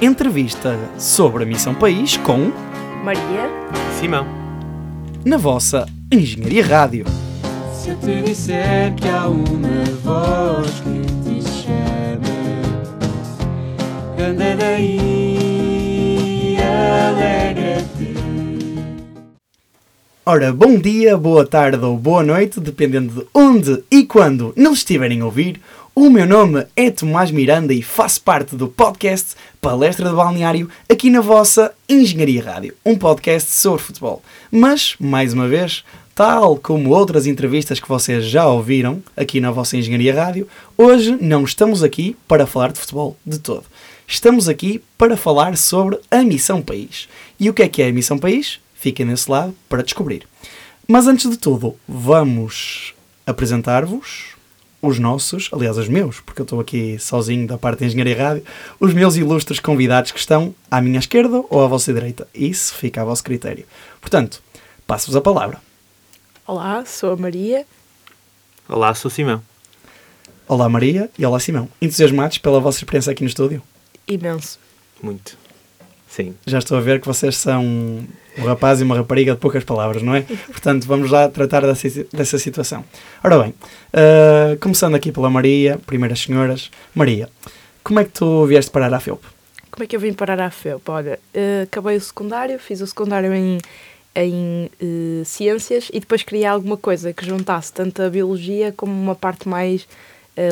entrevista sobre a Missão País com Maria. Simão. na vossa Engenharia Rádio. Se eu te disser que há uma voz que te chama, anda daí, alegra-te. Ora, bom dia, boa tarde ou boa noite, dependendo de onde e quando nos estiverem a ouvir. O meu nome é Tomás Miranda e faço parte do podcast Palestra de Balneário aqui na vossa Engenharia Rádio, um podcast sobre futebol. Mas, mais uma vez, tal como outras entrevistas que vocês já ouviram aqui na vossa Engenharia Rádio, hoje não estamos aqui para falar de futebol de todo. Estamos aqui para falar sobre a Missão País. E o que é que é a Missão País? Fiquem nesse lado para descobrir. Mas antes de tudo, vamos apresentar-vos os nossos, aliás, os meus, porque eu estou aqui sozinho da parte de Engenharia Rádio, os meus ilustres convidados que estão à minha esquerda ou à vossa direita. Isso fica a vosso critério. Portanto, passo-vos a palavra. Olá, sou a Maria. Olá, sou Simão. Olá Maria e olá Simão. Entusiasmados pela vossa experiência aqui no estúdio? Imenso. Muito. Sim. Já estou a ver que vocês são um rapaz e uma rapariga de poucas palavras, não é? Portanto, vamos lá tratar dessa, dessa situação. Ora bem, ah, começando aqui pela Maria, primeiras senhoras. Maria, como é que tu vieste parar à FEUP? Como é que eu vim parar à FEUP? Olha, eh, acabei o secundário, fiz o secundário em, em eh, ciências e depois queria alguma coisa que juntasse tanto a biologia como uma parte mais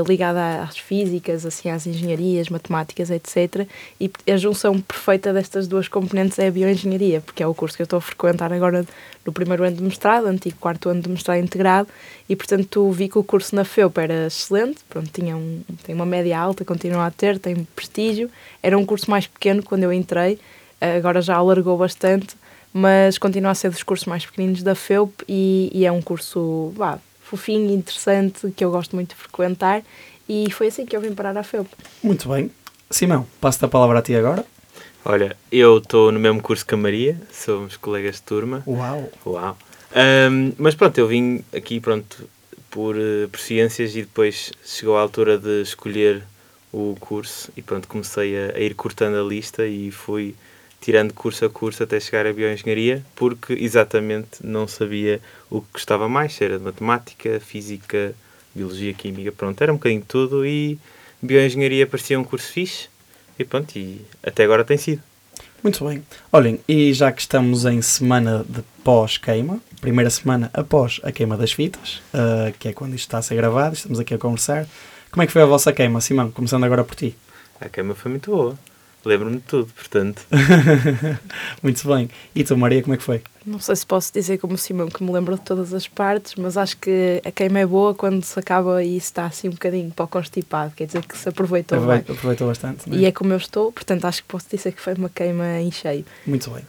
ligada às físicas, assim, às engenharias, matemáticas, etc. E a junção perfeita destas duas componentes é a bioengenharia, porque é o curso que eu estou a frequentar agora no primeiro ano de mestrado, antigo quarto ano de mestrado integrado, e portanto vi que o curso na FEUP era excelente, pronto, tinha um, tem uma média alta, continua a ter, tem prestígio, era um curso mais pequeno quando eu entrei, eh, agora já alargou bastante, mas continua a ser dos cursos mais pequeninos da FEUP e, e é um curso vá, fofinho, interessante, que eu gosto muito de frequentar e foi assim que eu vim parar à FEUP. Muito bem. Simão, passo-te a palavra a ti agora. Olha, eu estou no mesmo curso que a Maria, somos colegas de turma. Uau! Uau. Ahm, mas pronto, eu vim aqui pronto por, eh, por ciências e depois chegou a altura de escolher o curso e pronto, comecei a, a ir cortando a lista e fui tirando curso a curso até chegar a bioengenharia, porque exatamente não sabia o que gostava mais, se era de matemática, física, biologia, química, pronto, era um bocadinho de tudo e bioengenharia parecia um curso fixe e pronto, e até agora tem sido. Muito bem. Olhem, e já que estamos em semana de pós-queima, primeira semana após a queima das fitas, ah, que é quando isto está a ser gravado, estamos aqui a conversar. Como é que foi a vossa queima, Simão? Começando agora por ti. A queima foi muito boa, lembro-me de tudo, portanto, Muito bem. E tu, Maria, como é que foi? Não sei se posso dizer como Simão que me lembro de todas as partes, mas acho que a queima é boa quando se acaba e se está assim um bocadinho para o constipado, quer dizer que se aproveitou bem. Aproveitou, aproveitou bastante, não é? E é como eu estou, portanto acho que posso dizer que foi uma queima em cheio. Muito bem.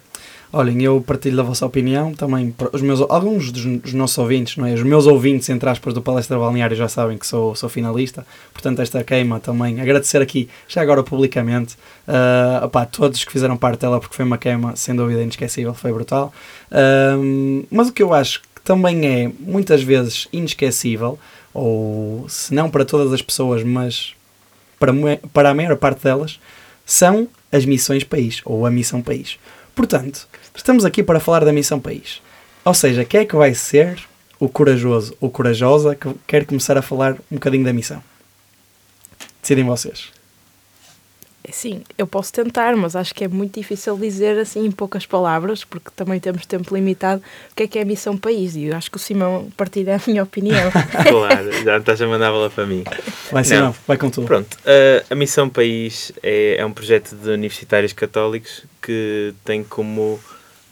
Olhem, eu partilho da vossa opinião também. Os meus, alguns dos, dos nossos ouvintes, não é? Os meus ouvintes, entre aspas, do Palestra Balneário já sabem que sou, sou finalista. Portanto, esta queima também. Agradecer aqui, já agora publicamente, a opá, todos que fizeram parte dela, porque foi uma queima, sem dúvida, inesquecível, foi brutal. Ahm, mas o que eu acho que também é, muitas vezes, inesquecível, ou se não para todas as pessoas, mas para, para a maior parte delas, são as missões país, ou a missão país. Portanto, estamos aqui para falar da missão país. Ou seja, quem é que vai ser o corajoso ou corajosa que quer começar a falar um bocadinho da missão? Decidem vocês. Sim, eu posso tentar, mas acho que é muito difícil dizer assim em poucas palavras, porque também temos tempo limitado, o que é que é a missão país. E eu acho que o Simão partilha a minha opinião. claro, já estás a mandar bola para mim. Vai, Não. Simão, vai com tudo. Pronto, a, a Missão País é, é um projeto de universitários católicos que tem como,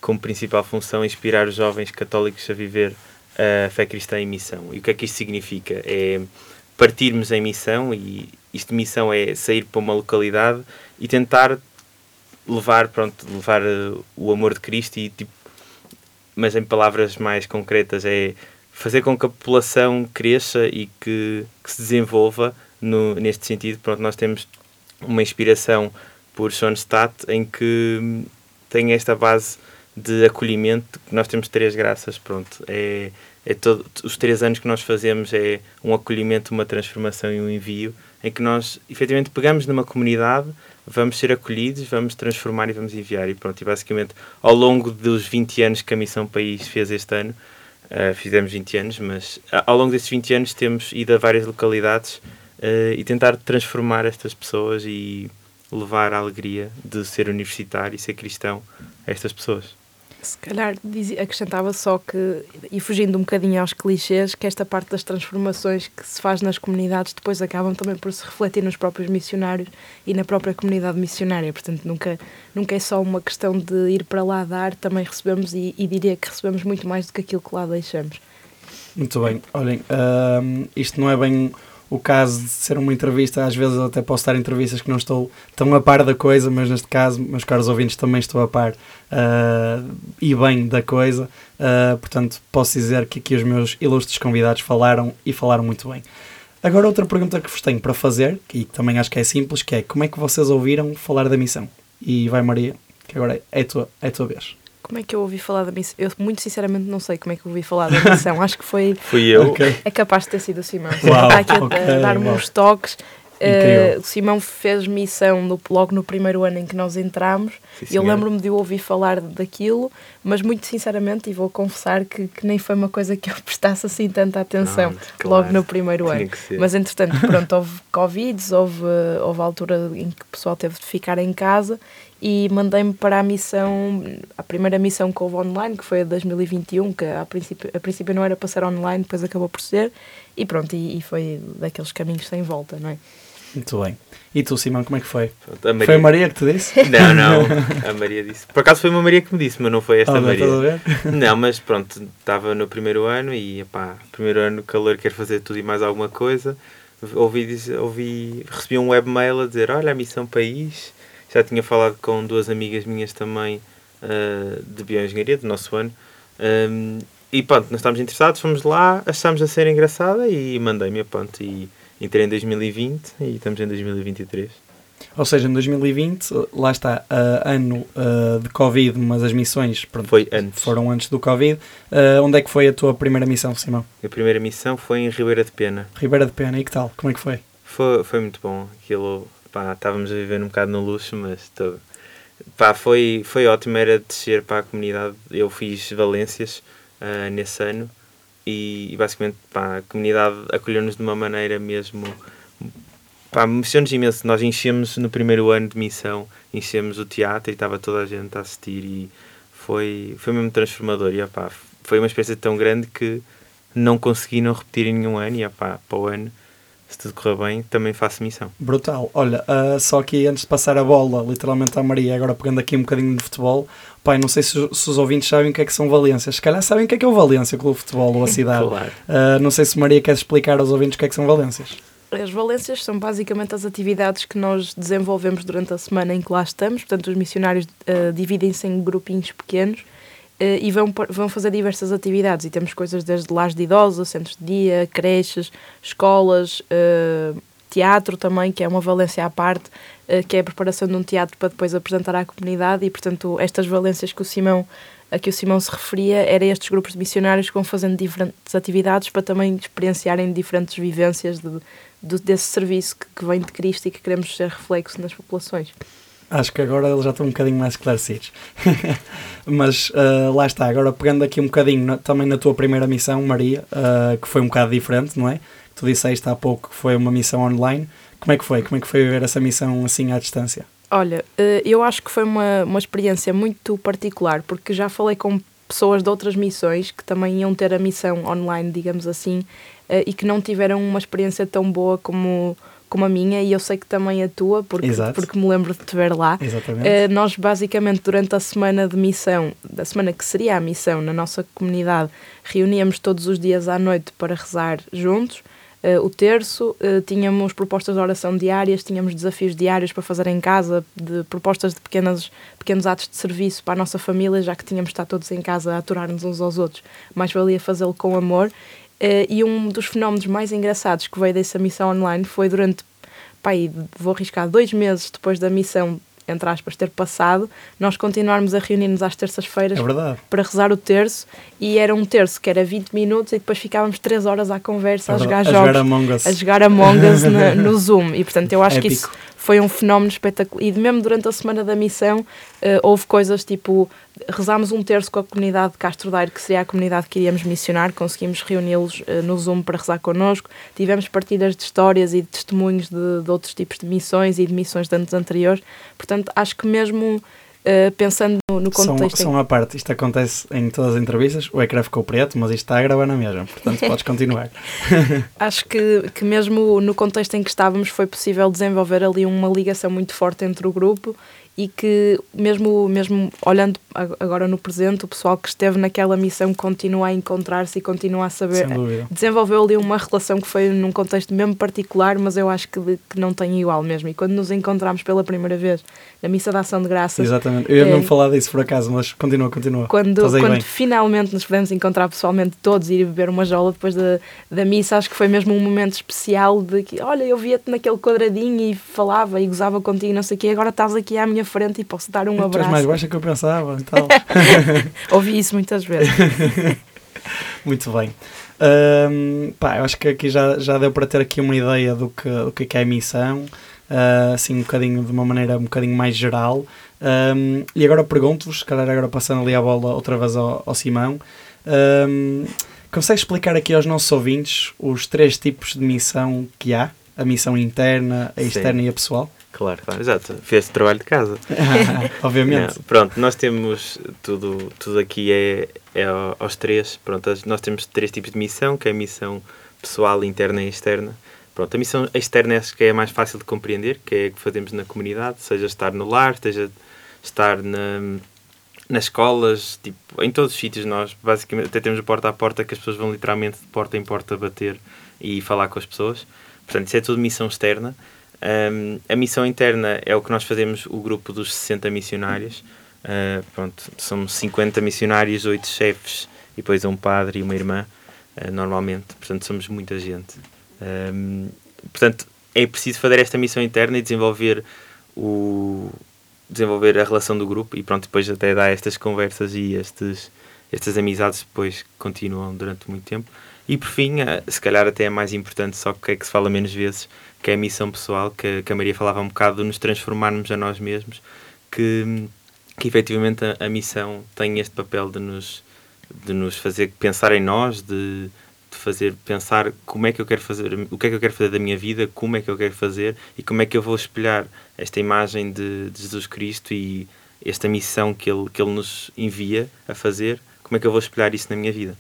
como principal função inspirar os jovens católicos a viver a fé cristã em missão. E o que é que isto significa? É partirmos em missão, e isto de missão é sair para uma localidade e tentar levar, pronto, levar eh, o amor de Cristo e tipo, mas em palavras mais concretas é fazer com que a população cresça e que, que se desenvolva no, neste sentido. Pronto, nós temos uma inspiração por Schoenstatt em que hum, tem esta base de acolhimento. Nós temos três graças, pronto. É, é todo, os três anos que nós fazemos é um acolhimento, uma transformação e um envio, em que nós efetivamente pegamos numa comunidade, vamos ser acolhidos, vamos transformar e vamos enviar. E pronto, e basicamente ao longo dos 20 anos que a Missão País fez este ano, uh, fizemos 20 anos, mas ao longo desses 20 anos temos ido a várias localidades uh, e tentar transformar estas pessoas e levar a alegria de ser universitário e ser cristão a estas pessoas. Se calhar acrescentava só que, e fugindo um bocadinho aos clichês, que esta parte das transformações que se faz nas comunidades depois acabam também por se refletir nos próprios missionários e na própria comunidade missionária. Portanto, nunca, nunca é só uma questão de ir para lá dar, também recebemos e, e diria que recebemos muito mais do que aquilo que lá deixamos. Muito bem. Olhem, uh, isto não é bem o caso de ser uma entrevista, às vezes até posso em entrevistas que não estou tão a par da coisa, mas neste caso, meus caros ouvintes, também estou a par uh, e bem da coisa. Uh, portanto, posso dizer que aqui os meus ilustres convidados falaram e falaram muito bem. Agora, outra pergunta que vos tenho para fazer, e que também acho que é simples, que é como é que vocês ouviram falar da missão? E vai, Maria, que agora é a tua, é a tua vez. Como é que eu ouvi falar da missão? Eu, muito sinceramente, não sei como é que eu ouvi falar da missão. Acho que foi. Fui eu. Ok. É capaz de ter sido o Simão. Uau, Está aqui a, dar-me uns toques. Uh, o Simão fez missão no- logo no primeiro ano em que nós entramos Sim, eu lembro-me de eu ouvir falar daquilo, mas muito sinceramente, e vou confessar que, que nem foi uma coisa que eu prestasse assim tanta atenção Pronto, claro. logo no primeiro Tinha ano. Mas entretanto, pronto, houve Covid, houve, houve a altura em que o pessoal teve de ficar em casa e mandei-me para a missão, a primeira missão que houve online, que foi a de 2021, que a princípio, a princípio não era para ser online, depois acabou por ser, e pronto, e, e foi daqueles caminhos sem volta, não é? Muito bem. E tu, Simão, como é que foi? A Maria... Foi a Maria que te disse? Não, não. A Maria disse. Por acaso foi uma Maria que me disse, mas não foi esta Ah, não, Maria. a ver? Não, mas pronto, estava no primeiro ano e pá, primeiro ano calor quer fazer tudo e mais alguma coisa. Ouvi, dizer- ouvi, recebi um webmail a dizer, olha a Missão País. Já tinha falado com duas amigas minhas também ah, de bioengenharia, do nosso ano. Ahm, e pronto, nós estávamos interessados, fomos lá, achámos a ser engraçada e mandei-me, pronto, e entrei em 2020 e estamos em 2023. Ou seja, em 2020, lá está, ah, ano ah, de Covid, mas as missões pronto, Foi antes. foram antes do Covid. Ah, onde é que foi a tua primeira missão, Simão? A primeira missão foi em Ribeira de Pena. Ribeira de Pena, e que tal? Como é que foi? Foi, foi muito bom. Aquilo, pá, estávamos a viver um bocado no luxo, mas tô- pá, foi, foi ótimo. Era descer para a comunidade. Eu fiz Valências ah, nesse ano e, e basicamente pá, a comunidade acolheu-nos de uma maneira mesmo. Pá, emocionou-nos imenso. Nós enchemos no primeiro ano de missão, enchemos o teatro e estava toda a gente a assistir e foi, foi mesmo transformador. E, opá, foi uma experiência tão grande que não consegui não repetir em nenhum ano e opá, para o ano se tudo correr bem, também faço missão. Brutal. Olha, ah, só que antes de passar a bola, literalmente à Maria, agora pegando aqui um bocadinho de futebol, pai, não sei se, se os ouvintes sabem o que é que são Valências. Se calhar sabem o que é que é o Valência, o Clube de Futebol ou a cidade. Claro. Ah, não sei se Maria quer explicar aos ouvintes o que é que são Valências. As valências são basicamente as atividades que nós desenvolvemos durante a semana em que lá estamos. Portanto, os missionários eh, dividem-se em grupinhos pequenos e vão, vão fazer diversas atividades. E temos coisas desde lares de idosos, centros de dia, creches, escolas, eh, teatro também, que é uma valência à parte, eh, que é a preparação de um teatro para depois apresentar à comunidade. E, portanto, estas valências que o Simão a que o Simão se referia era estes grupos de missionários que vão fazendo diferentes atividades para também experienciarem diferentes vivências de, de- desse serviço que, que vem de Cristo e que queremos ser reflexo nas populações. Acho que agora eles já estão um bocadinho mais esclarecidos. Mas ah, lá está, agora pegando aqui um bocadinho na- também na tua primeira missão, Maria, ah, que foi um bocado diferente, não é? Tu disseste há pouco que foi uma missão online. Como é que foi? Como é que foi viver essa missão assim à distância? Olha, eh, eu acho que foi uma, uma experiência muito particular, porque já falei com pessoas de outras missões que também iam ter a missão online, digamos assim, e que não tiveram uma experiência tão boa como, como a minha, e eu sei que também a tua, porque, Exato. porque me lembro de te ver lá. Exatamente. Eh, nós, basicamente, durante a semana de missão, da semana que seria a missão na nossa comunidade, reuníamos todos os dias à noite para rezar juntos. Eh, o terço, eh, tínhamos propostas de oração diárias, tínhamos desafios diários para fazer em casa, de propostas de pequenas, pequenos atos de serviço para a nossa família, já que tínhamos de estar todos em casa a aturar-nos uns aos outros. Mais valia fazê-lo com amor. Eh, e um dos fenómenos mais engraçados que veio dessa missão online foi durante, pai, vou arriscar, dois meses depois da missão entre aspas, ter passado, nós continuarmos a reunir-nos às terças-feiras É para rezar o terço e era um terço que era 20 minutos e depois ficávamos 3 horas à conversa, É a jogar verdade. jogos, A jogar Among Us. a jogar Among Us na- no Zoom. E portanto eu acho que isso Épico. foi um fenómeno espetacular. E mesmo durante a semana da missão eh, houve coisas tipo, rezámos um terço com a comunidade de Castro Daire, que seria a comunidade que iríamos missionar, conseguimos reuni-los eh, no Zoom para rezar connosco, tivemos partilhas de histórias e de testemunhos de, de outros tipos de missões e de missões de anos anteriores. Portanto, acho que mesmo eh, pensando no, no contexto são à parte, isto acontece em todas as entrevistas, o ecrã ficou preto, mas isto está a gravar na mesma, portanto podes continuar. Acho que, que mesmo no contexto em que estávamos foi possível desenvolver ali uma ligação muito forte entre o grupo e que mesmo, mesmo olhando ag- agora no presente, o pessoal que esteve naquela missão continua a encontrar-se e continua a saber. Desenvolveu ali uma relação que foi num contexto mesmo particular, mas eu acho que, que não tem igual mesmo. E quando nos encontramos pela primeira vez na Missa da Ação de Graças, Exatamente. Eu ia É. mesmo falar disso por acaso, mas continua, continua. quando, quando bem. finalmente nos pudemos encontrar pessoalmente todos e ir beber uma jola depois da, da missa, acho que foi mesmo um momento especial de que, olha, eu via-te naquele quadradinho e falava e gozava contigo, não sei o quê, agora estás aqui à minha frente e posso dar um Tu és abraço. mais baixa que eu pensava e tal. Ouvi isso muitas vezes. Muito bem. Ahm, pá, eu acho que aqui já, já deu para ter aqui uma ideia do que, do que é que é a missão, ah, assim um bocadinho, de uma maneira um bocadinho mais geral. Ahm, e agora pergunto-vos, se calhar agora passando ali a bola outra vez ao, ao Simão, consegue explicar aqui aos nossos ouvintes os três tipos de missão que há? A missão interna, a Sim. externa e a pessoal? Claro, claro, exato. Fez trabalho de casa. Obviamente. Não, pronto, nós temos tudo, tudo aqui é, é ao- aos três. Pronto, nós temos três tipos de missão, que é a missão pessoal, interna e externa. Pronto, a missão externa acho que é a mais fácil de compreender, que é a que fazemos na comunidade, seja estar no lar, seja estar na, nas escolas, tipo, em todos os sítios nós basicamente até temos porta a porta que as pessoas vão literalmente de porta em porta bater e falar com as pessoas. Portanto, isso é tudo missão externa. Um, a missão interna é o que nós fazemos, o grupo dos 60 missionários. Uh, pronto, somos 50 missionários, 8 chefes e depois um padre e uma irmã, uh, normalmente. Portanto, somos muita gente. Um, portanto, é preciso fazer esta missão interna e desenvolver o desenvolver a relação do grupo e pronto, depois até dar estas conversas e estes, estas amizades depois continuam durante muito tempo. E por fim, eh, se calhar até é mais importante, só que é que se fala menos vezes, que é a missão pessoal, que, que a Maria falava um bocado de nos transformarmos a nós mesmos, que, que efetivamente a, a missão tem este papel de nos, de nos fazer pensar em nós, de, de fazer pensar como é que eu quero fazer, o que é que eu quero fazer da minha vida, como é que eu quero fazer e como é que eu vou espelhar esta imagem de, de Jesus Cristo e esta missão que ele, que ele nos envia a fazer, como é que eu vou espelhar isso na minha vida.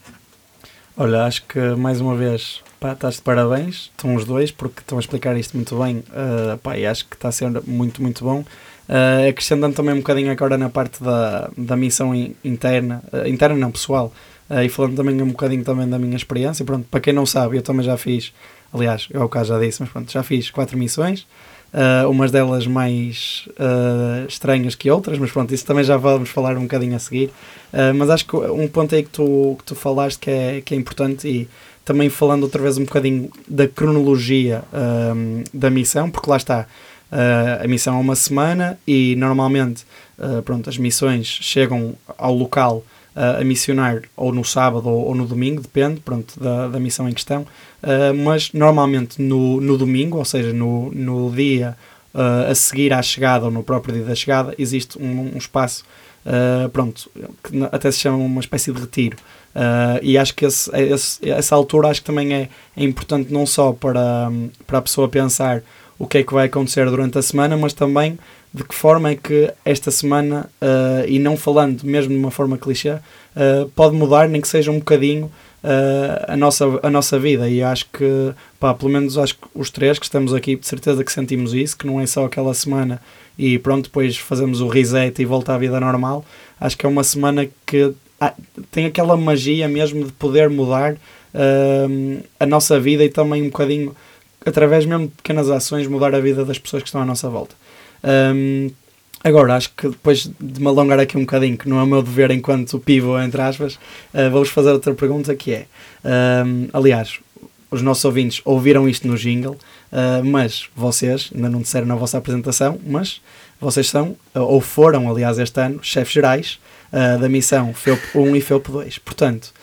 Olha, acho que mais uma vez pá, estás de parabéns, estão os dois, porque estão a explicar isto muito bem. Uh, pá, e acho que está a ser muito, muito bom. Uh, acrescentando também um bocadinho agora na parte da, da missão in- interna, uh, interna não, pessoal, uh, e falando também um bocadinho também da minha experiência. Pronto, para quem não sabe, eu também já fiz, aliás, eu ao caso já disse, mas pronto, já fiz quatro missões. Uh, umas delas mais uh, estranhas que outras, mas pronto, isso também já vamos falar um bocadinho a seguir. Uh, mas acho que um ponto aí que tu, que tu falaste que é, que é importante e também falando outra vez um bocadinho da cronologia um, da missão, porque lá está, a missão é uma semana e normalmente pronto, as missões chegam ao local a missionar ou no sábado ou, ou no domingo, depende pronto, da, da missão em questão, uh, mas normalmente no, no domingo, ou seja, no, no dia uh, a seguir à chegada ou no próprio dia da chegada, existe um, um espaço Uh, pronto, que até se chama uma espécie de retiro. Uh, e acho que esse, esse- essa altura acho que também é, é importante não só para, para a pessoa pensar o que é que vai acontecer durante a semana, mas também de que forma é que esta semana, uh, e não falando mesmo de uma forma clichê, uh, pode mudar, nem que seja um bocadinho, uh, a, nossa, a nossa vida. E acho que, pá, pelo menos acho que os três que estamos aqui, de certeza que sentimos isso, que não é só aquela semana e pronto, depois fazemos o reset e volta à vida normal. Acho que é uma semana que ah, tem aquela magia mesmo de poder mudar a nossa vida e também um bocadinho, através mesmo de pequenas ações, mudar a vida das pessoas que estão à nossa volta. Hum, agora, acho que depois de me alongar aqui um bocadinho, que não é o meu dever enquanto pivô, entre aspas, uh, vou-vos fazer outra pergunta que é, hum, aliás, os nossos ouvintes ouviram isto no jingle, Uh, mas vocês, ainda não disseram na vossa apresentação, mas vocês são, uh, ou foram, aliás, este ano, chefes gerais uh, da missão FEUP 1 e FEUP 2. Portanto,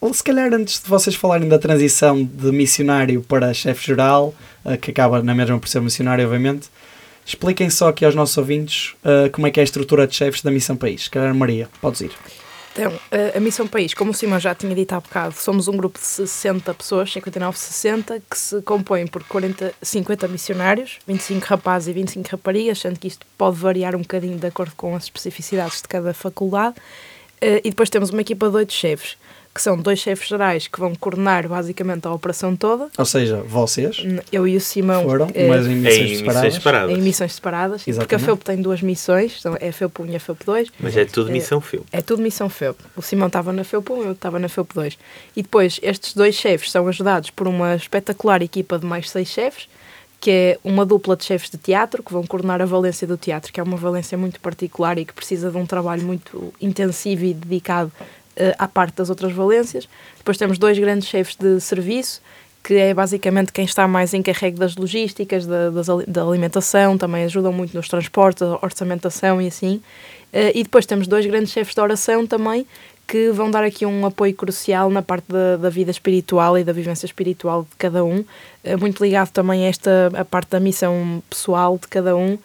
ou se calhar antes de vocês falarem da transição de missionário para chefe geral, que acaba na mesma por ser missionário, obviamente, expliquem só aqui aos nossos ouvintes como é que é a estrutura de chefes da missão país. Calhar, Maria, podes ir. Então, a, Missão País, como o Simão já tinha dito há bocado, somos um grupo de 60 pessoas, 59, 60, que se compõem por 40, 50 missionários, 25 rapazes e 25 raparigas, sendo que isto pode variar um bocadinho de acordo com as especificidades de cada faculdade. Eh, e depois temos uma equipa de oito chefes que são dois chefes gerais que vão coordenar basicamente a operação toda. Ou seja, vocês. Eu e o Simão. Foram, é, mas em missões, em separadas. separadas. Em missões separadas. Exatamente. Porque a FEUP tem duas missões, então é a FEUP 1 e a FEUP 2. Mas é tudo missão FEUP. É, é tudo missão FEUP. O Simão estava na FEUP 1 eu estava na FEUP 2. E depois, estes dois chefes são ajudados por uma espetacular equipa de mais seis chefes, que é uma dupla de chefes de teatro que vão coordenar a valência do teatro, que é uma valência muito particular e que precisa de um trabalho muito intensivo e dedicado à parte das outras valências. Depois temos dois grandes chefes de serviço, que é basicamente quem está mais encarregue das logísticas, da, das, da alimentação, também ajudam muito nos transportes, orçamentação e assim. Uh, e depois temos dois grandes chefes de oração também, que vão dar aqui um apoio crucial na parte da, da vida espiritual e da vivência espiritual de cada um, uh, muito ligado também a esta a parte da missão pessoal de cada um.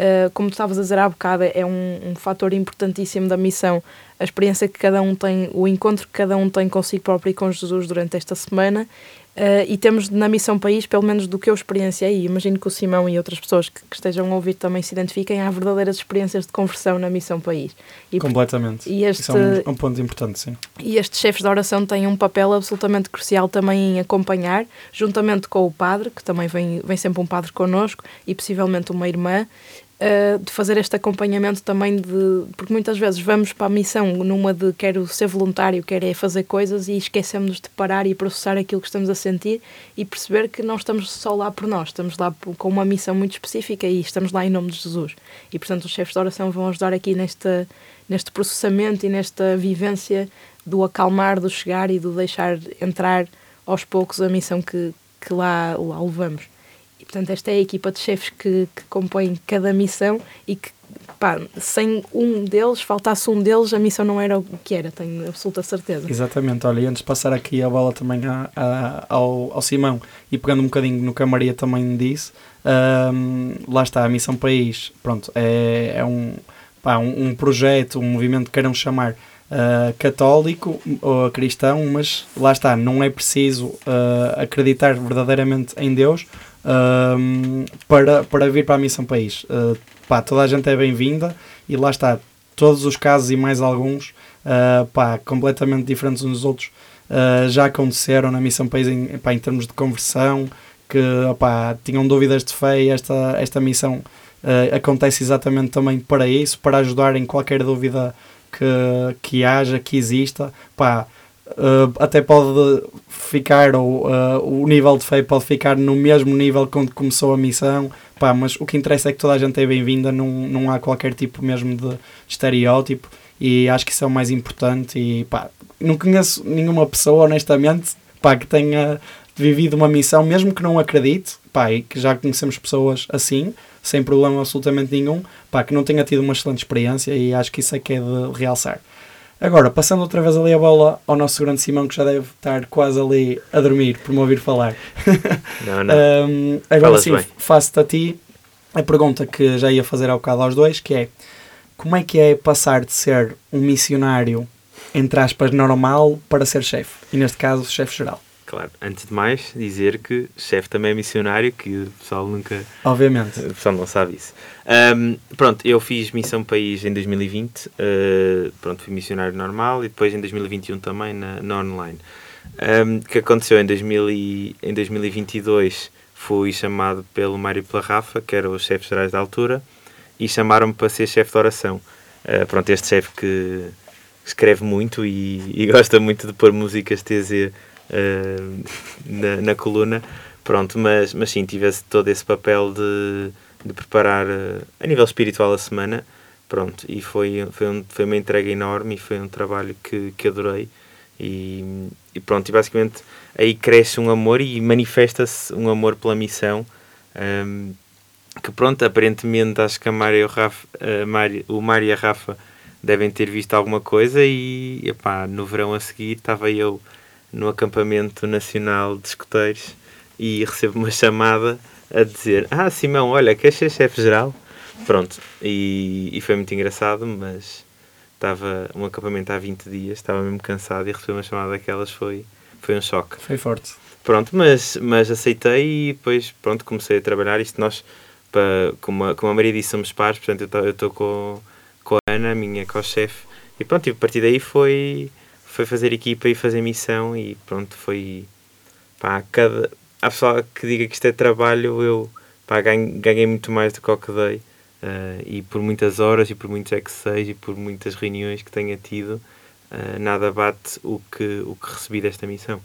Uh, como tu estavas a dizer há bocado, é um, um fator importantíssimo da missão a experiência que cada um tem, o encontro que cada um tem consigo próprio e com Jesus durante esta semana. Uh, e temos na Missão País, pelo menos do que eu experienciei, e imagino que o Simão e outras pessoas que, que, estejam a ouvir também se identifiquem, há verdadeiras experiências de conversão na Missão País. E, Completamente. E este, Isso é um, um, ponto importante, sim. E estes chefes de oração têm um papel absolutamente crucial também em acompanhar, juntamente com o padre, que também vem, vem sempre um padre connosco, e possivelmente uma irmã, uh, de fazer este acompanhamento também de porque muitas vezes vamos para a missão numa de quero ser voluntário, quero é fazer coisas e esquecemos de parar e processar aquilo que estamos a sentir e perceber que não estamos só lá por nós, estamos lá com uma missão muito específica e estamos lá em nome de Jesus. E portanto os chefes de oração vão ajudar aqui neste, neste processamento e nesta vivência do acalmar, do chegar e do deixar entrar aos poucos a missão que, que lá, lá levamos. Portanto, esta é a equipa de chefes que, que compõe cada missão e que, pá, sem um deles, faltasse um deles, a missão não era o que era, tenho absoluta certeza. Exatamente, olha, e antes de passar aqui a bola também a, a, ao, ao Simão e pegando um bocadinho no que a Maria também disse, um, lá está, a Missão País, pronto, é, é um, pá, um, um projeto, um movimento que queiram chamar Uh, católico ou cristão, mas lá está, não é preciso uh, acreditar verdadeiramente em Deus um, para, para vir para a Missão País. Uh, pá, toda a gente é bem-vinda e lá está, todos os casos e mais alguns, uh, pá, completamente diferentes uns dos outros, uh, já aconteceram na Missão País em, pá, em termos de conversão, que opá, tinham dúvidas de fé e esta, esta missão uh, acontece exatamente também para isso, para ajudar em qualquer dúvida que, que haja, que exista. Pá, Uh, até pode ficar, ou uh, o nível de fé pode ficar no mesmo nível quando começou a missão, pá, mas o que interessa é que toda a gente é bem-vinda, não, não há qualquer tipo mesmo de, de estereótipo e acho que isso é o mais importante e pá, não conheço nenhuma pessoa honestamente pá, que tenha vivido uma missão, mesmo que não acredite, pá, e que já conhecemos pessoas assim, sem problema absolutamente nenhum, pá, que não tenha tido uma excelente experiência e acho que isso é que é de realçar. Agora, passando outra vez ali a bola ao nosso grande Simão, que já deve estar quase ali a dormir por me ouvir falar. Não, não. um, agora sim, faço-te a ti a pergunta que já ia fazer ao bocado aos dois, que é como é que é passar de ser um missionário, entre aspas, normal, para ser chefe? E neste caso, chefe geral. Claro, antes de mais, dizer que chefe também é missionário, que o pessoal nunca. Obviamente. O pessoal não sabe isso. Um, pronto, eu fiz Missão País em 2020, uh, ah, pronto, fui missionário normal e depois em 2021 também na, na online. Um, o que aconteceu em, 2000 e, em 2022 fui chamado pelo Mário pela Rafa, que eram os chefes gerais da altura, e chamaram-me para ser chefe de oração. Uh, pronto, este chefe que escreve muito e, e gosta muito de pôr músicas TZ uh, na, na, coluna. Pronto, mas, mas sim, tivesse todo esse papel de, de preparar uh, a nível espiritual a semana. Pronto, e foi, foi, um, foi uma entrega enorme e foi um trabalho que, que adorei E, e pronto, e basicamente aí cresce um amor e manifesta-se um amor pela missão. Um, que pronto, aparentemente acho que a Mário, Rafa, o Mário e a Rafa devem ter visto alguma coisa e epá, no verão a seguir estava eu no acampamento nacional de escoteiros e recebo uma chamada a dizer Ah Simão, olha, queres ser chefe-geral? Pronto, e, e foi muito engraçado, mas estava um acampamento há 20 dias, estava mesmo cansado e receber uma chamada daquelas foi, foi um choque. Foi forte. Pronto, mas, mas aceitei e depois pronto, comecei a trabalhar. Isto nós, para, como, a, como a Maria disse, somos pares, portanto eu estou com, com a Ana, a minha co-chefe, e pronto, e a partir daí foi, foi fazer equipa e fazer missão e pronto, foi pá, cada. Há pessoal que diga que isto é trabalho, eu pá, ganhei, ganhei muito mais do que o que dei. Uh, e por muitas horas e por muitos X6 e por muitas reuniões que tenha tido, uh, nada bate o que, o que recebi desta missão.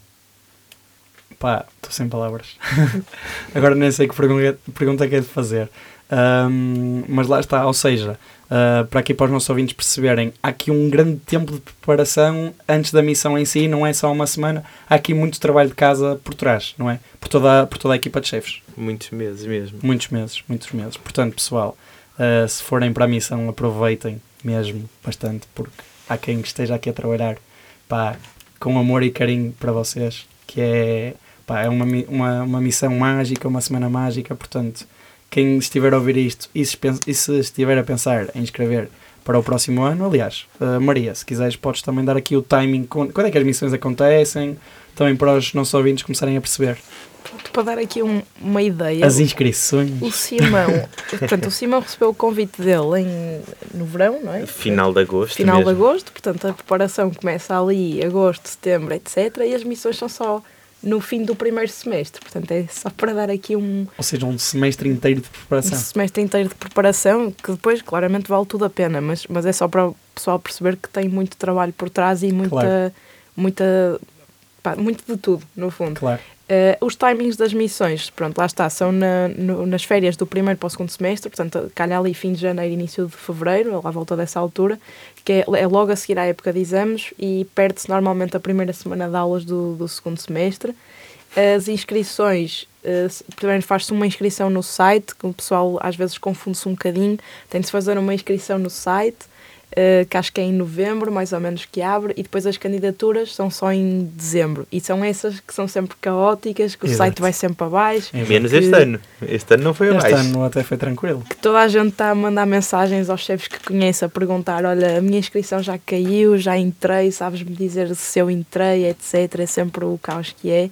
Pá, estou sem palavras. Agora nem sei que pergunta, pergunta que é de fazer. Um, mas lá está, ou seja, uh, para aqui para os nossos ouvintes perceberem, há aqui um grande tempo de preparação antes da missão em si, não é só uma semana, há aqui muito trabalho de casa por trás, não é? Por toda, por toda a equipa de chefes. Muitos meses mesmo. Muitos meses, muitos meses. Portanto, pessoal, uh, se forem para a missão, aproveitem mesmo bastante, porque há quem esteja aqui a trabalhar pá, com amor e carinho para vocês, que é, pá, é uma, uma, uma missão mágica, uma semana mágica, portanto quem estiver a ouvir isto e se, e se estiver a pensar em escrever para o próximo ano, aliás, uh, Maria, se quiseres, podes também dar aqui o timing, quando é que as missões acontecem, também para os nossos ouvintes começarem a perceber. Para dar aqui um, uma ideia. As inscrições. O Simão, portanto, o Simão recebeu o convite dele em, no verão, não é? Final de agosto. Final mesmo. de agosto, portanto, a preparação começa ali, agosto, setembro, etc. E as missões são só no fim do primeiro semestre. Portanto, é só para dar aqui um. Ou seja, um semestre inteiro de preparação. Um semestre inteiro de preparação, que depois, claramente, vale tudo a pena, mas, mas é só para o pessoal perceber que tem muito trabalho por trás e muita. Claro. muita pá, muito de tudo, no fundo. Claro. Uh, os timings das missões, pronto, lá está, são na, no, nas férias do primeiro para o segundo semestre, portanto, calha ali fim de janeiro, início de fevereiro, lá volta dessa altura, que é, é logo a seguir à época de exames e perde-se normalmente a primeira semana de aulas do, do segundo semestre. As inscrições, uh, primeiro faz-se uma inscrição no site, que o pessoal às vezes confunde-se um bocadinho, tem de se fazer uma inscrição no site, Uh, que acho que é em novembro, mais ou menos, que abre, e depois as candidaturas são só em dezembro. E são essas que são sempre caóticas, que o Exato. site vai sempre abaixo. Exato. Menos que- este ano. Este ano não foi Este abaixo. ano até foi tranquilo. Que toda a gente está a mandar mensagens aos chefes que conhece a perguntar: olha, a minha inscrição já caiu, já entrei, sabes-me dizer se eu entrei, etc. É sempre o caos que é.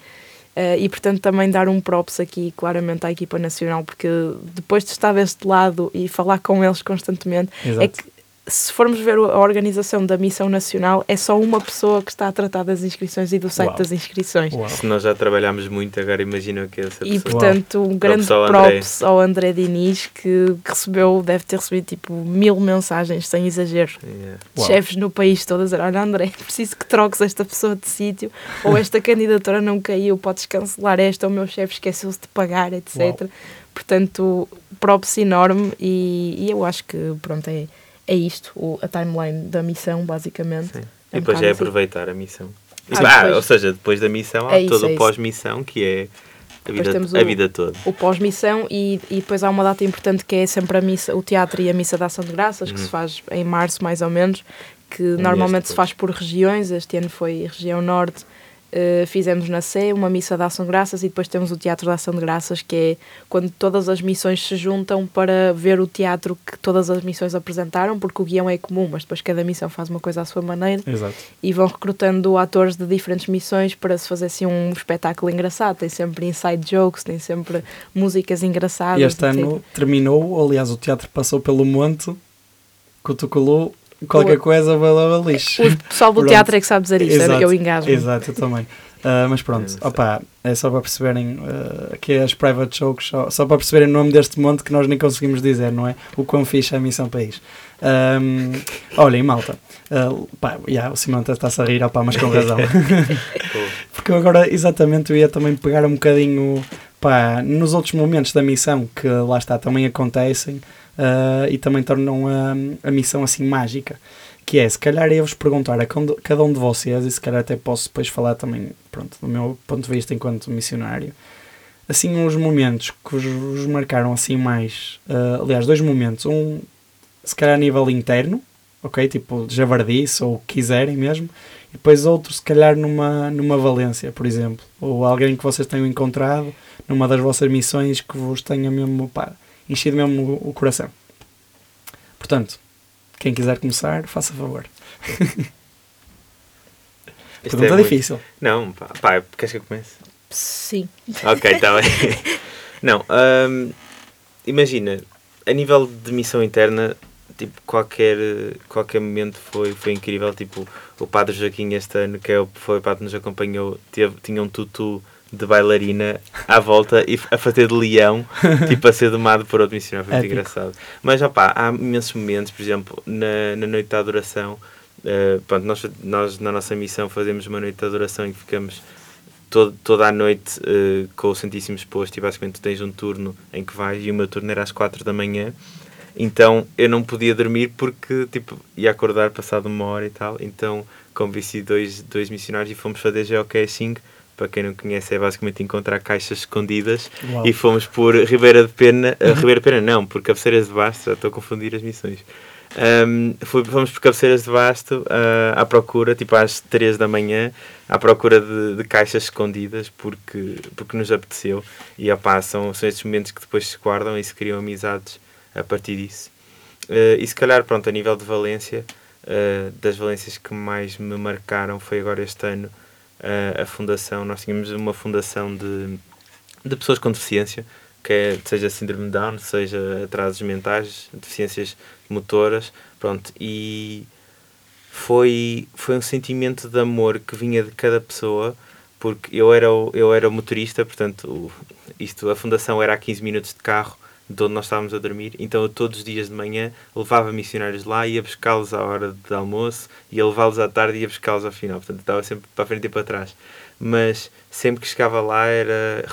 Eh, e portanto também dar um props aqui claramente à equipa nacional, porque depois de estar deste lado e falar com eles constantemente, Exato. é que se formos ver a organização da missão nacional, é só uma pessoa que está a tratar das inscrições e do site Uau. das inscrições. Uau. Se nós já trabalhámos muito, agora imagina o que é essa E pessoa. portanto, um grande Props ao André. props ao André Diniz que, recebeu, deve ter recebido tipo mil mensagens, sem exagero. Yeah. de Uau. Chefes no país todo a dizer: Olha, André, preciso que troques esta pessoa de sítio, ou esta candidatura não caiu, podes cancelar esta, o meu chefe esqueceu-se de pagar, etc. Uau. Portanto, props enorme, e, e eu acho que pronto, é, é isto, o- a timeline da missão, basicamente. Sim. É e um depois é assim. aproveitar a missão. Ah, Ah, depois- ou seja, depois da missão há É toda é a isso. pós-missão que é a vida, temos a o- vida toda. o pós-missão e, e depois há uma data importante que é sempre a missa, o teatro e a missa da ação de graças, que Uhum. se faz em março mais ou menos, que normalmente se faz por regiões, este ano foi região norte, eh, fizemos na Sé uma missa da ação de graças e depois temos o teatro da ação de graças, que é quando todas as missões se juntam para ver o teatro que todas as missões apresentaram, porque o guião é comum, mas depois cada missão faz uma coisa à sua maneira Exato. e vão recrutando atores de diferentes missões para se fazer assim um espetáculo engraçado. Tem sempre inside jokes, tem sempre músicas engraçadas. E este ano terminou, aliás, o teatro passou pelo monte, cutuculou, qualquer O- coisa vai lá lixo. O pessoal do Pronto. teatro é que sabe dizer isto, Exato, eu engasgo. Exato, eu também. Ah, mas pronto, É, opa, é só para perceberem ah, que as private jokes, só, só para perceberem o nome deste monte que nós nem conseguimos dizer, não é? O quão fixe é a Missão País. Ahm, olhem, malta, ah, pá, yeah, o Simão está-se a rir, opá, mas com razão. Porque eu agora, exatamente, eu ia também pegar um bocadinho pá, nos outros momentos da missão que lá está, também acontecem ah, e também tornam a, a missão assim mágica. que é, se calhar eu vos perguntar a cada- um de vocês, e se calhar até posso depois falar também, pronto, do meu ponto de vista enquanto missionário, assim, os momentos que vos, marcaram assim mais, ah, aliás, dois momentos, um, se calhar a nível interno, ok, tipo javardice, ou o que quiserem mesmo, e depois outro, se calhar numa, numa valência, por exemplo, ou alguém que vocês tenham encontrado numa das vossas missões que vos tenha mesmo, pá, enchido mesmo o, o coração. Portanto, quem quiser começar, faça favor. Isto Pergunta é muito- difícil. Não, pá, pá, queres que eu comece? Sim. Ok, está bem. Não, hum, imagina, a nível de missão interna, tipo, qualquer, qualquer momento foi, foi incrível. Tipo, o Padre Joaquim este ano, que é o, foi o padre que nos acompanhou, teve, tinha um tutu de bailarina à volta e a fazer de leão, tipo, a ser domado por outro missionário. Foi muito Épico. engraçado. Mas, opá, há imensos momentos, por exemplo, na, na noite da adoração, eh, pronto, nós, nós na nossa missão fazemos uma noite de adoração em que ficamos todo, toda a noite eh, com o Santíssimo exposto e basicamente tens um turno em que vais e o meu turno era às 4 da manhã então eu não podia dormir porque tipo, ia acordar passado uma hora e tal então convenci dois, dois missionários e fomos fazer geocaching para quem não conhece é basicamente encontrar caixas escondidas Uau. e fomos por Ribeira de Pena uh, Ribeira de Pena não, por Cabeceiras de Basto já estou a confundir as missões. Um, fomos por Cabeceiras de Basto uh, à procura, tipo às 3 da manhã à procura de, de caixas escondidas porque, porque nos apeteceu. E opá, são, são estes momentos que depois se guardam e se criam amizades a partir disso. Uh, e se calhar, pronto, a nível de Valência, uh, das Valências que mais me marcaram foi agora este ano uh, a fundação. Nós tínhamos uma fundação de, de pessoas com deficiência, que é, seja síndrome de Down, seja atrasos mentais, deficiências motoras, pronto, e foi, foi um sentimento de amor que vinha de cada pessoa, porque eu era o, eu era o motorista, portanto, o- isto, a fundação era a 15 minutos de carro de onde nós estávamos a dormir, então eu todos os dias de manhã levava missionários lá, ia buscá-los à hora de almoço, ia levá-los à tarde e ia buscá-los ao final, portanto estava sempre para a frente e para trás. Mas sempre que chegava lá era,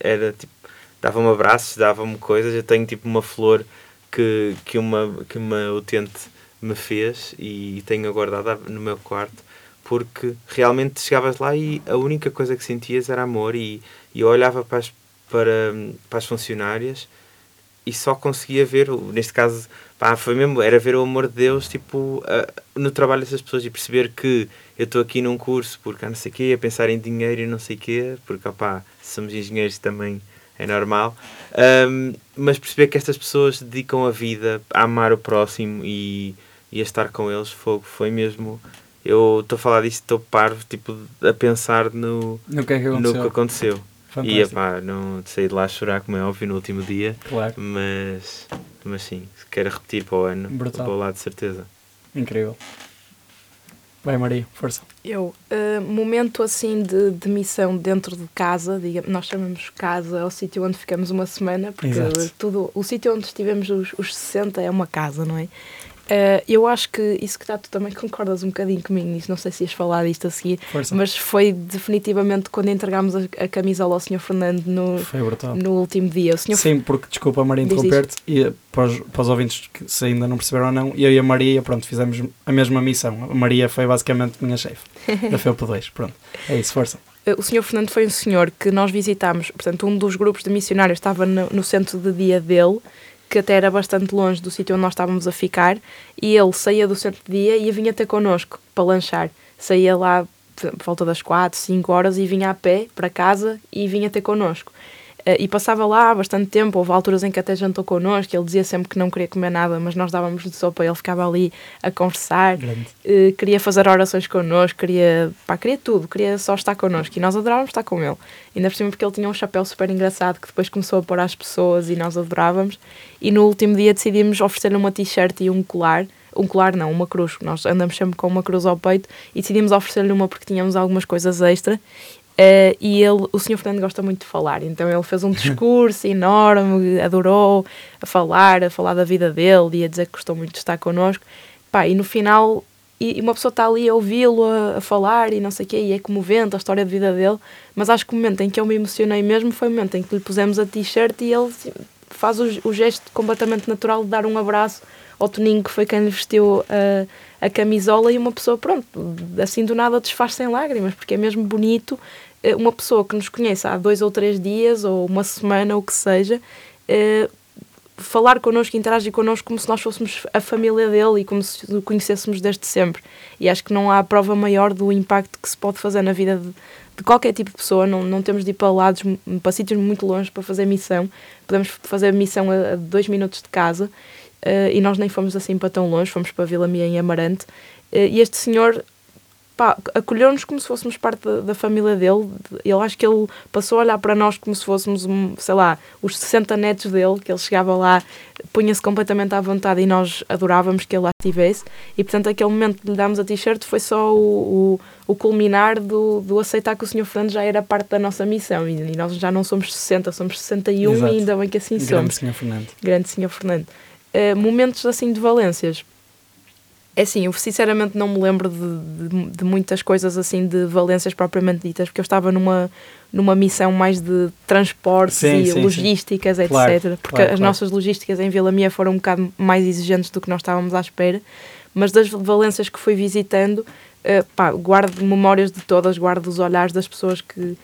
era tipo, dava-me abraços, dava-me coisas, eu tenho tipo uma flor que, que, uma, que uma utente me fez e tenho guardada no meu quarto porque realmente chegavas lá e a única coisa que sentias era amor e, e eu olhava para as, para, para as funcionárias e só conseguia ver, neste caso, pá, foi mesmo, era ver o amor de Deus, tipo, a- no trabalho dessas pessoas e perceber que eu estou aqui num curso porque há não sei o quê, a pensar em dinheiro e não sei o quê, porque, opá, se somos engenheiros também é normal, Ahm, mas perceber que estas pessoas dedicam a vida a amar o próximo e, e a estar com eles, foi, foi mesmo... Eu estou a falar disto, estou parvo, tipo, a pensar no, No que é que no aconteceu? que aconteceu. E, Fantástico. epá, não saí de lá a chorar, como é óbvio, no último dia. Claro, Mas, mas sim, se quero repetir para o ano, Brutal. vou lá de certeza. incrível. Vai Maria, força. Eu, uh, momento assim de, de missão dentro de casa, digamos, nós chamamos casa ao sítio onde ficamos uma semana, porque Exato. tudo, o sítio onde estivemos os, os 60 é uma casa, não é? Uh, eu acho que isso que está, tu também concordas um bocadinho comigo nisso, não sei se ias falar disto a seguir, Força. mas foi definitivamente quando entregámos a, a camisola ao Sr. Fernando no, no último dia. O Sr. Sim, porque desculpa Maria interromper-te e eh, para os, para os ouvintes que se ainda não perceberam ou não, eu e a Maria, pronto, fizemos a mesma missão. A Maria foi basicamente minha chefe da FEUP 2, pronto. É isso, força. Uh, O Sr. Fernando foi um senhor que nós visitámos, portanto, um dos grupos de missionários estava no, no centro de dia dele, que até era bastante longe do sítio onde nós estávamos a ficar, e ele saía do centro de dia e vinha ter connosco para lanchar. Saía lá por volta das 4, 5 horas e vinha a pé para casa e vinha ter connosco. Uh, E passava lá bastante tempo, houve alturas em que até jantou connosco, ele dizia sempre que não queria comer nada, mas nós dávamos de sopa, ele ficava ali a conversar, eh, queria fazer orações connosco, queria, pá, queria tudo, queria só estar connosco e nós adorávamos estar com ele. Ainda por cima porque ele tinha um chapéu super engraçado que depois começou a pôr às pessoas e nós adorávamos. E no último dia decidimos oferecer-lhe uma t-shirt e um colar. Um colar não, uma cruz. Nós andamos sempre com uma cruz ao peito e decidimos oferecer-lhe uma porque tínhamos algumas coisas extra. Eh, e ele, o Sr. Fernando gosta muito de falar, então ele fez um discurso enorme, adorou a falar, a falar da vida dele e a dizer que gostou muito de estar connosco. Pá, e no final, e, e uma pessoa está ali a ouvi-lo a, a falar e não sei o quê, e é comovente a história de vida dele, mas acho que o momento em que eu me emocionei mesmo foi o momento em que lhe pusemos a t-shirt e ele, faz o, o gesto completamente natural de dar um abraço ao Toninho, que foi quem lhe vestiu a, a camisola, e uma pessoa, pronto, assim do nada desfaz-se em lágrimas, porque é mesmo bonito uma pessoa que nos conhece há dois ou três dias, ou uma semana, ou o que seja, eh, falar connosco, interagir connosco como se nós fôssemos a família dele e como se o conhecêssemos desde sempre. E acho que não há prova maior do impacto que se pode fazer na vida de, de qualquer tipo de pessoa. Não, não temos de ir para lados, para sítios muito longe para fazer missão. Podemos fazer missão a, a dois minutos de casa uh, e nós nem fomos assim para tão longe, fomos para Vila Mia em Amarante. Uh, e este senhor acolheu-nos como se fôssemos parte da, da, família dele. Eu acho que ele passou a olhar para nós como se fôssemos, sei lá, os 60 netos dele, que ele chegava lá, punha-se completamente à vontade e nós adorávamos que ele lá estivesse. E portanto, aquele momento que lhe dámos a t-shirt foi só o, o, o, culminar do, do aceitar que o Sr. Fernando já era parte da nossa missão. E, e nós já não somos 60, somos 61 Exato. e ainda bem que assim Grande somos. Grande Sr. Fernando. Grande Sr. Fernando. Uh, momentos assim de valências é assim, eu sinceramente não me lembro de, de, de, muitas coisas assim de valências propriamente ditas, porque eu estava numa, numa missão mais de transportes sim, e sim, logísticas, sim. etc. Claro, porque claro, as claro. nossas logísticas em Vila Mia foram um bocado mais exigentes do que nós estávamos à espera, mas das valências que fui visitando, uh, pá, guardo memórias de todas, guardo os olhares das pessoas que,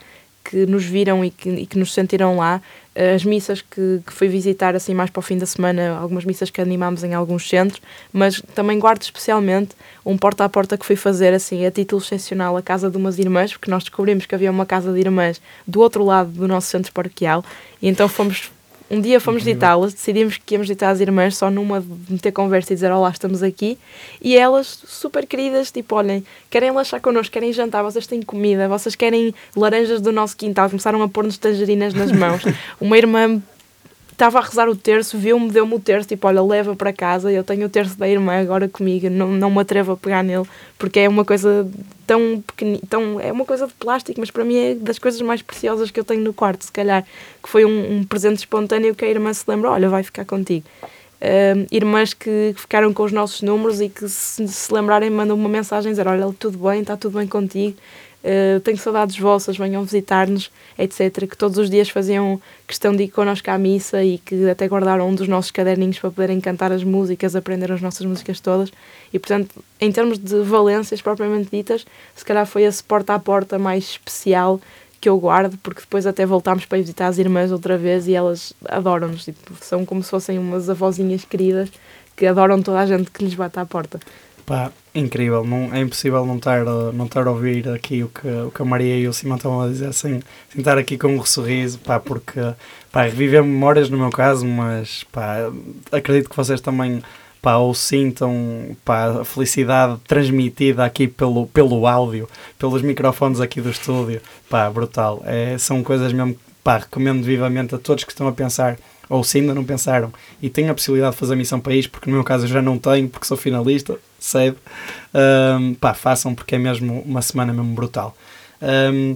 que nos viram e que, e que nos sentiram lá, as missas que, que fui visitar assim mais para o fim da semana, algumas missas que animámos em alguns centros, mas também guardo especialmente um porta a porta que fui fazer assim a título excepcional a casa de umas irmãs, porque nós descobrimos que havia uma casa de irmãs do outro lado do nosso centro paroquial e então fomos um dia fomos visitá-las, decidimos que íamos visitar as irmãs só numa de meter conversa e dizer olá, estamos aqui. E elas, super queridas, tipo, olhem, querem lanchar connosco, querem jantar, vocês têm comida, vocês querem laranjas do nosso quintal, começaram a pôr-nos tangerinas nas mãos. Uma irmã estava a rezar o terço, viu-me, deu-me o terço, tipo, olha, leva para casa, eu tenho o terço da irmã agora comigo, não, não me atrevo a pegar nele, porque é uma coisa tão pequenina, tão, é uma coisa de plástico, mas para mim é das coisas mais preciosas que eu tenho no quarto, se calhar, que foi um, um presente espontâneo que a irmã se lembra, olha, vai ficar contigo. Uh, irmãs que, ficaram com os nossos números e que se, se lembrarem mandam uma mensagem dizer, olha, tudo bem, está tudo bem contigo, uh, tenho saudades vossas, venham visitar-nos, etc. Que todos os dias faziam questão de ir connosco à missa e que até guardaram um dos nossos caderninhos para poderem cantar as músicas, aprender as nossas músicas todas. E, portanto, em termos de valências propriamente ditas, se calhar foi esse porta a porta mais especial que eu guardo, porque depois até voltámos para visitar as irmãs outra vez e elas adoram-nos. Tipo, são como se fossem umas avózinhas queridas que adoram toda a gente que lhes bate à porta. Pá, incrível. Não, é impossível não estar, não estar a ouvir aqui o que, o que a Maria e o Simão estão a dizer sem, sem estar aqui com um sorriso, pá, porque pá, reviver memórias no meu caso, mas pá, acredito que vocês também pá, ou sintam pá, a felicidade transmitida aqui pelo, pelo áudio, pelos microfones aqui do estúdio. Pá, brutal. É, são coisas mesmo pá, recomendo vivamente a todos que estão a pensar ou se ainda não pensaram e têm a possibilidade de fazer missão país, porque no meu caso eu já não tenho, porque sou finalista, cedo, um, pá, façam, porque é mesmo uma semana mesmo brutal. Um,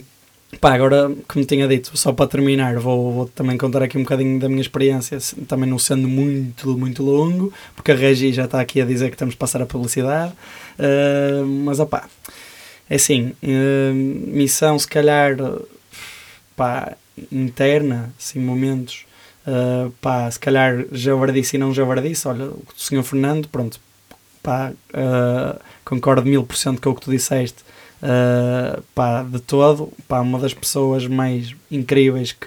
pá, agora, como tinha dito, só para terminar, vou, vou, também contar aqui um bocadinho da minha experiência, também não sendo muito, muito longo, porque a Regi já está aqui a dizer que temos de passar a publicidade, uh, mas opá, é assim, uh, missão se calhar, pá, interna, assim, momentos Uh, pá, se calhar javardice e não javardice, olha, o senhor Fernando, pronto, pá, uh, concordo mil por cento com o que tu disseste, uh, pá, de todo, pá, uma das pessoas mais incríveis que,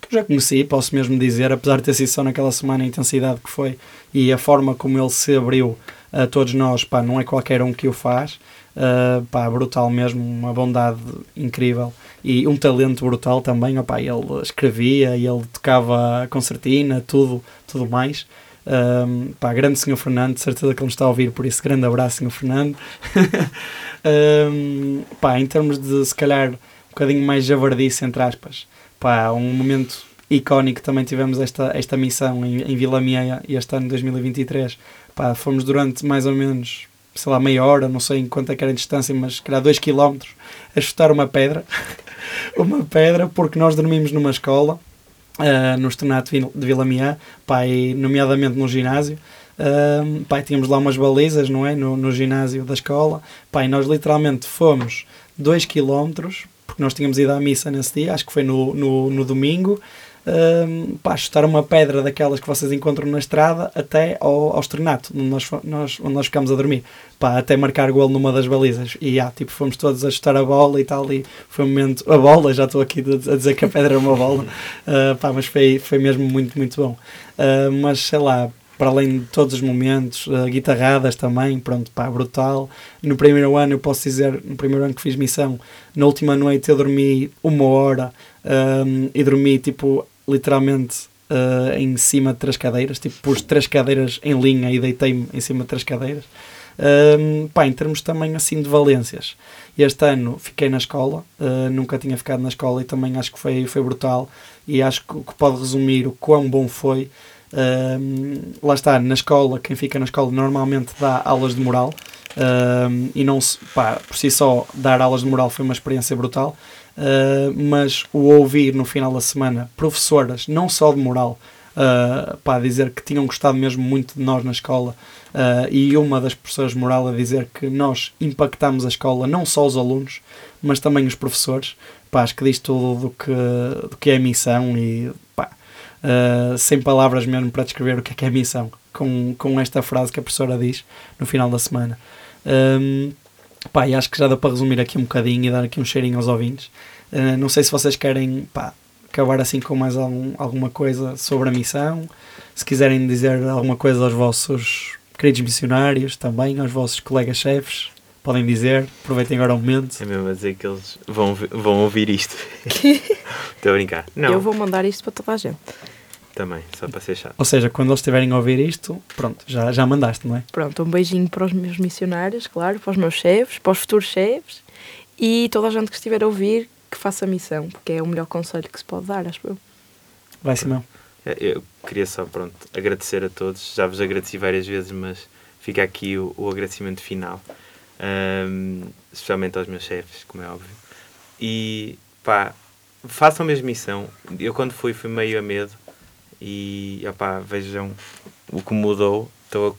que eu já conheci, posso mesmo dizer, apesar de ter sido só naquela semana a intensidade que foi e a forma como ele se abriu a todos nós, pá, não é qualquer um que o faz, uh, pá, brutal mesmo, uma bondade incrível e um talento brutal também, opá, ele escrevia, ele tocava concertina, tudo, tudo mais. Um, pá, grande senhor Fernando, de certeza que ele me está a ouvir, por isso grande abraço senhor Fernando. um, pá, em termos de se calhar um bocadinho mais javardice, entre aspas, pá, um momento icónico também tivemos esta, esta missão em, em Vila Mieia este ano 2023. Pá, fomos durante mais ou menos sei lá, meia hora, não sei em quanto é que era a distância, mas que era 2 km, a chutar uma pedra. uma pedra, porque nós dormimos numa escola, uh, no Estrenato de Vila Miá, pai, nomeadamente no ginásio. Uh, pai, tínhamos lá umas balizas, não é? No, no ginásio da escola. Pai, nós literalmente fomos 2 km, porque nós tínhamos ido à missa nesse dia, acho que foi no, no, no domingo. Hum, pá, chutar uma pedra daquelas que vocês encontram na estrada até ao, ao Estrenato, onde nós, nós, onde nós ficámos a dormir, pá, até marcar gol numa das balizas. E ah, tipo, fomos todos a chutar a bola e tal, e foi um momento. A bola, já estou aqui a dizer que a pedra era uma bola, Ah, pá, mas foi, foi mesmo muito, muito bom. Ah, mas sei lá, para além de todos os momentos, ah, guitarradas também, pronto, pá, brutal. No primeiro ano, eu posso dizer, no primeiro ano que fiz missão, na última noite eu dormi uma hora um, e dormi tipo literalmente uh, em cima de três cadeiras, tipo pus três cadeiras em linha e deitei-me em cima de três cadeiras. Um, pá, em termos também assim de valências, este ano fiquei na escola, uh, nunca tinha ficado na escola e também acho que foi, foi brutal e acho que, que pode resumir o quão bom foi. Um, lá está, na escola, quem fica na escola normalmente dá aulas de moral um, e não se, pá, por si só dar aulas de moral foi uma experiência brutal. Uh, mas o ouvir no final da semana professoras, não só de moral, uh, dizer que tinham gostado mesmo muito de nós na escola uh, e uma das professoras de moral a dizer que nós impactamos a escola, não só os alunos, mas também os professores. Pá, acho que diz tudo do que, do que é a missão e pá, uh, sem palavras mesmo para descrever o que é que é a missão, com, com esta frase que a professora diz no final da semana. Um, pá, e acho que já dá para resumir aqui um bocadinho e dar aqui um cheirinho aos ouvintes. Uh, não sei se vocês querem pá, acabar assim com mais algum, alguma coisa sobre a missão, se quiserem dizer alguma coisa aos vossos queridos missionários, também aos vossos colegas chefes, podem dizer, aproveitem agora o momento. É mesmo a dizer que eles vão, vão ouvir isto. Estou a brincar. Não, Eu vou mandar isto para toda a gente. Também, só para ser chato. Ou seja, quando eles estiverem a ouvir isto, pronto, já, já mandaste, não é? Pronto, um beijinho para os meus missionários, claro, para os meus chefes, para os futuros chefes e toda a gente que estiver a ouvir que faça a missão, porque é o melhor conselho que se pode dar, acho eu. Vai, Simão. É, Eu queria só, pronto, agradecer a todos. Já vos agradeci várias vezes, mas fica aqui o, o agradecimento final. Ahm, especialmente aos meus chefes, como é óbvio. E, pá, façam a mesma missão. Eu, quando fui, fui meio a medo. E, opá, vejam o que mudou. Estou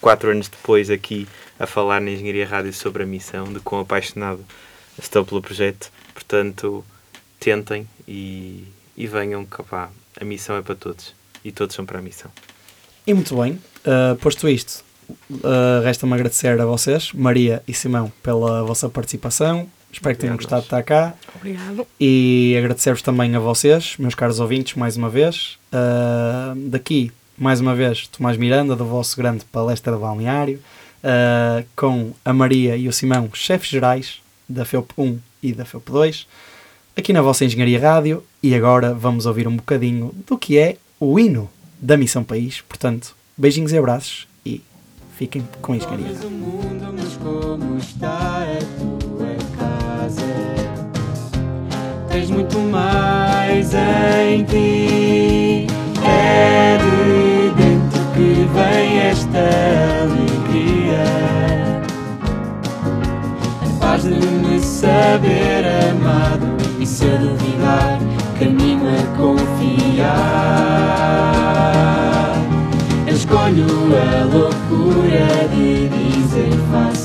quatro anos depois aqui a falar na Engenharia Rádio sobre a missão, de quão apaixonado estou pelo projeto. Portanto, tentem e, e venham que, a missão é para todos. E todos são para a missão. E muito bem, uh, posto isto, uh, resta-me agradecer a vocês, Maria e Simão, pela vossa participação. Espero que tenham Obrigado, gostado de estar cá. Obrigado. E agradecer-vos também a vocês, meus caros ouvintes, mais uma vez. Uh, daqui, mais uma vez, Tomás Miranda, do vosso grande palestra de balneário, uh, com a Maria e o Simão, chefes gerais da FEUP 1 e da FEUP 2, aqui na vossa Engenharia Rádio. E agora vamos ouvir um bocadinho do que é o hino da Missão País. Portanto, beijinhos e abraços e fiquem com a Engenharia Rádio. Tens muito mais em ti. É de dentro que vem esta alegria. A paz de me saber amado e se eu duvidar, caminho a confiar. Eu escolho a loucura de dizer faça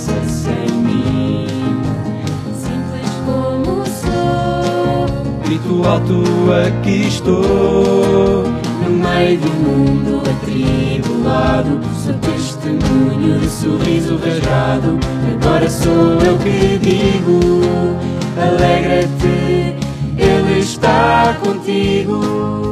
grito alto aqui estou. No meio do mundo atribulado, sou testemunho de sorriso rasgado. Agora sou eu que digo: alegra-te, Ele está contigo.